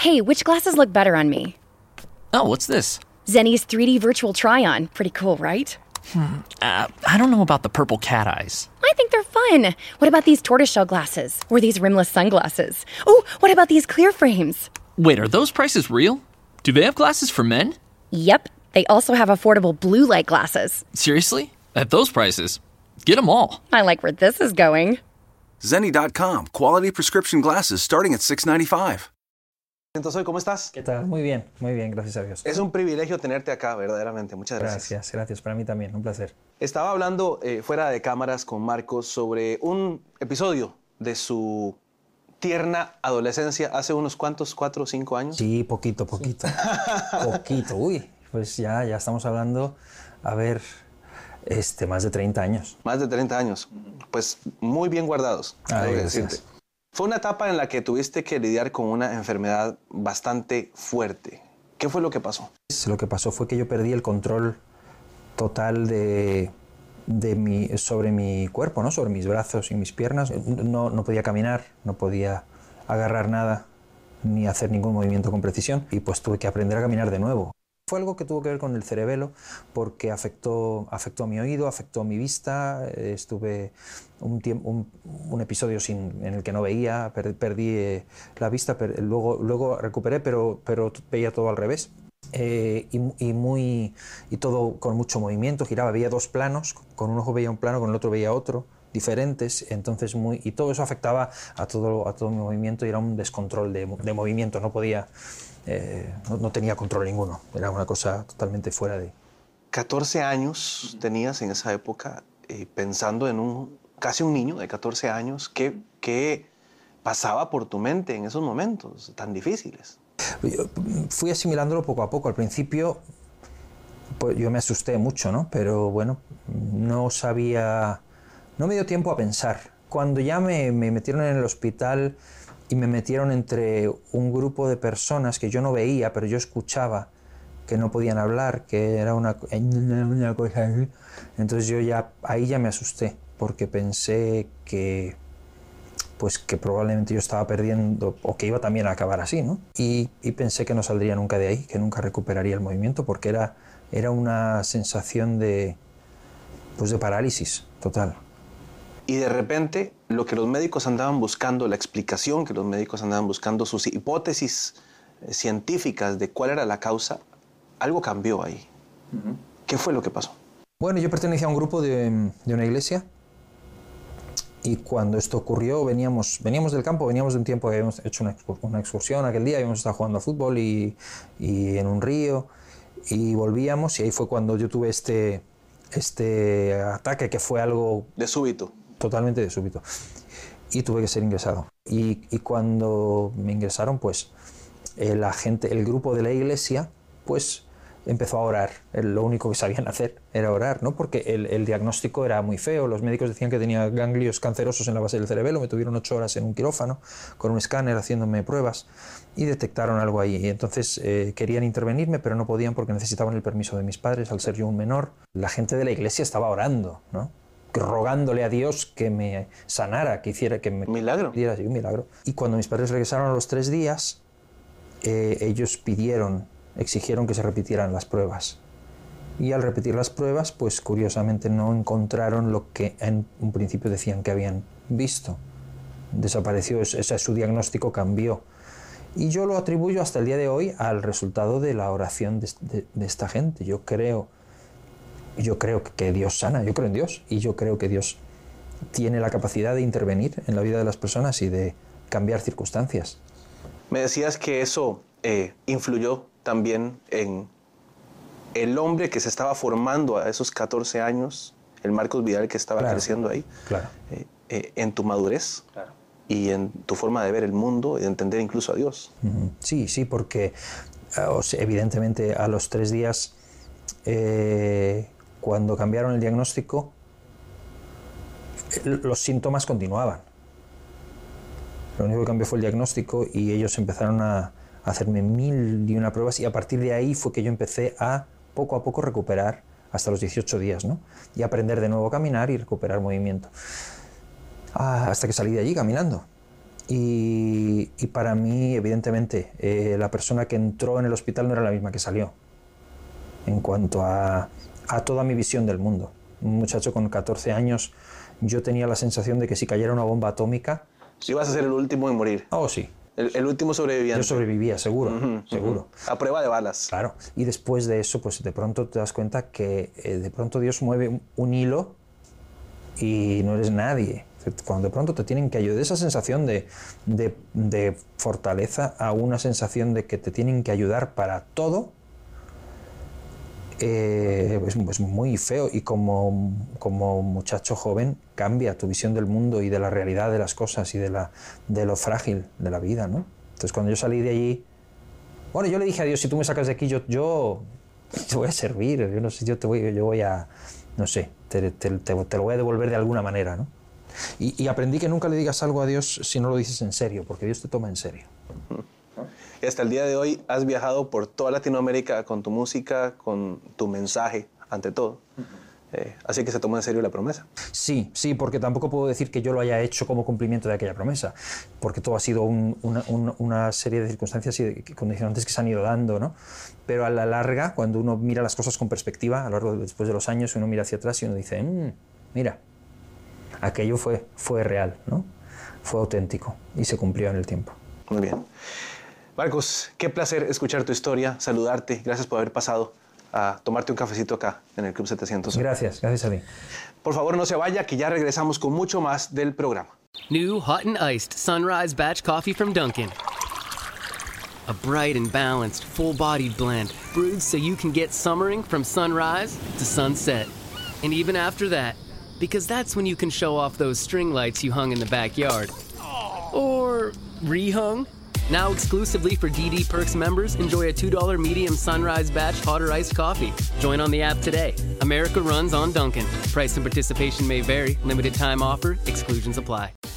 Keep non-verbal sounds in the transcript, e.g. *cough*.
Hey, which glasses look better on me? Oh, what's this? Zenny's 3D virtual try on. Pretty cool, right? Hmm. Uh, I don't know about the purple cat eyes. I think they're fun. What about these tortoiseshell glasses? Or these rimless sunglasses? Oh, what about these clear frames? Wait, are those prices real? Do they have glasses for men? Yep, they also have affordable blue light glasses. Seriously? At those prices? Get them all. I like where this is going. Zenny.com, quality prescription glasses starting at 695. Entonces, ¿cómo estás? ¿Qué tal? Muy bien, muy bien, gracias a Dios. Es un privilegio tenerte acá, verdaderamente. Muchas gracias. Gracias, gracias. Para mí también, un placer. Estaba hablando eh, fuera de cámaras con Marcos sobre un episodio de su tierna adolescencia hace unos cuantos, cuatro o cinco años. Sí, poquito, poquito. *laughs* poquito. Uy, pues ya, ya estamos hablando, a ver, este, más de 30 años. Más de 30 años. Pues muy bien guardados, Ay, que gracias. decirte. Fue una etapa en la que tuviste que lidiar con una enfermedad bastante fuerte. ¿Qué fue lo que pasó? Lo que pasó fue que yo perdí el control total de, de mi, sobre mi cuerpo, ¿no? sobre mis brazos y mis piernas. No, no podía caminar, no podía agarrar nada ni hacer ningún movimiento con precisión y pues tuve que aprender a caminar de nuevo. Fue algo que tuvo que ver con el cerebelo porque afectó, afectó mi oído, afectó mi vista. eh, Estuve un, un, un episodio sin, en el que no veía, per- perdí eh, la vista, per- luego, luego recuperé, pero, pero veía todo al revés. Eh, y, y muy, y todo con mucho movimiento, giraba, veía dos planos, con un ojo veía un plano, con el otro veía otro, diferentes, entonces muy, y todo eso afectaba a todo, a todo mi movimiento y era un descontrol de, de movimiento, no podía, eh, no, no tenía control ninguno, era una cosa totalmente fuera de... 14 años tenías en esa época eh, pensando en un casi un niño de 14 años. ¿Qué, ¿Qué pasaba por tu mente en esos momentos tan difíciles? Yo, mm, fui asimilándolo poco a poco. Al principio, pues yo me asusté mucho, ¿no? Pero bueno, no sabía, no me dio tiempo a pensar. Cuando ya me, me metieron en el hospital y me metieron entre un grupo de personas que yo no veía, pero yo escuchaba que no podían hablar, que era una, co- una cosa. Entonces yo ya, ahí ya me asusté, porque pensé que, pues que probablemente yo estaba perdiendo o que iba también a acabar así, ¿no? Y, y pensé que no saldría nunca de ahí, que nunca recuperaría el movimiento, porque era, era una sensación de, pues de parálisis total. Y de repente, lo que los médicos andaban buscando, la explicación que los médicos andaban buscando, sus hipótesis eh, científicas de cuál era la causa, algo cambió ahí. ¿Qué fue lo que pasó? Bueno, yo pertenecía a un grupo de, de una iglesia y cuando esto ocurrió veníamos, veníamos del campo, veníamos de un tiempo que habíamos hecho una excursión aquel día, habíamos estado jugando a fútbol y, y en un río y volvíamos y ahí fue cuando yo tuve este, este ataque que fue algo De súbito. Totalmente de súbito. Y tuve que ser ingresado. Y, cuando me ingresaron, pues la gente, el grupo de la iglesia, pues empezó a orar. Eh, Lo único que sabían *laughs* hacer era orar, ¿no? Porque el, el diagnóstico era muy feo. Los médicos decían que tenía ganglios cancerosos en la base del cerebelo. Me tuvieron ocho horas en un quirófano con un escáner haciéndome pruebas y detectaron algo ahí. Y entonces eh, querían intervenirme, pero no podían porque necesitaban el permiso de mis padres, al ser yo un menor. La gente de la iglesia estaba orando, ¿no? Rogándole a Dios que me sanara, que hiciera que me Milagro. diera un milagro. Y cuando mis padres regresaron a los tres días, eh, ellos pidieron, exigieron que se repitieran las pruebas. Y al repetir las pruebas, pues curiosamente no encontraron lo que en un principio decían que habían visto. Desapareció, ese, ese- su diagnóstico cambió. Y yo lo atribuyo hasta el día de hoy al resultado de la oración de, de- de esta gente. Yo creo, yo creo que Dios sana, yo creo en Dios y yo creo que Dios tiene la capacidad de intervenir en la vida de las personas y de cambiar circunstancias. Me decías que eso eh, influyó también en el hombre que se estaba formando a esos 14 años, el Marcos Vidal que estaba Claro. creciendo ahí, Claro. eh, eh, en tu madurez y en tu forma de ver el mundo y de entender incluso a Dios. Sí, sí, porque evidentemente a los tres días, eh, cuando cambiaron el diagnóstico, los síntomas continuaban. Lo único que cambió fue el diagnóstico y ellos empezaron a, hacerme mil y una pruebas y a partir de ahí fue que yo empecé a poco a poco recuperar hasta los 18 días, ¿no? Y aprender de nuevo a caminar y recuperar movimiento. Ah, hasta que salí de allí caminando. Y, para mí, evidentemente, eh, la persona que entró en el hospital no era la misma que salió. En cuanto a, a toda mi visión del mundo. Un muchacho con 14 años, yo tenía la sensación de que si cayera una bomba atómica... Si ibas a ser el último en morir. Oh, sí. El, último sobreviviente. Yo sobrevivía, seguro, seguro. A prueba de balas. Claro. Y después de eso, pues de pronto te das cuenta que eh, de pronto Dios mueve un hilo y no eres nadie. Cuando de pronto te tienen que ayudar, esa sensación de, de, de fortaleza a una sensación de que te tienen que ayudar para todo, eh, es, muy feo y como, como muchacho joven cambia tu visión del mundo y de la realidad de las cosas y de, la, de lo frágil de la vida, ¿no? Entonces cuando yo salí de allí, bueno, yo le dije a Dios, si tú me sacas de aquí, yo, yo te voy a servir, yo no sé, yo, te voy, yo voy a, no sé, te, lo voy a devolver de alguna manera, ¿no? Y aprendí que nunca le digas algo a Dios si no lo dices en serio, porque Dios te toma en serio. Y hasta el día de hoy has viajado por toda Latinoamérica con tu música, con tu mensaje, ante todo. Eh, así que se toma en serio la promesa. Sí, sí, porque tampoco puedo decir que yo lo haya hecho como cumplimiento de aquella promesa, porque todo ha sido una, serie de circunstancias y de condicionantes que se han ido dando, ¿no? Pero a la larga, cuando uno mira las cosas con perspectiva, a lo largo de, después de los años, uno mira hacia atrás y uno dice, mm, mira, aquello fue, fue real, ¿no? Fue auténtico y se cumplió en el tiempo. Muy bien. Marcos, qué placer escuchar tu historia, saludarte. Gracias por haber pasado a tomarte un cafecito acá en el Club 700. Gracias, gracias a ti. Por favor, no se vaya, que ya regresamos con mucho más del programa. New hot and iced Sunrise Batch Coffee from Dunkin'. A bright and balanced, full bodied blend brewed so you can get summering from sunrise to sunset. And even after that, because that's when you can show off those string lights you hung in the backyard. Or rehung. Now exclusively for DD Perks members, enjoy a $2 medium sunrise batch hot or iced coffee. Join on the app today. America runs on Duncan. Price and participation may vary. Limited time offer. Exclusions apply.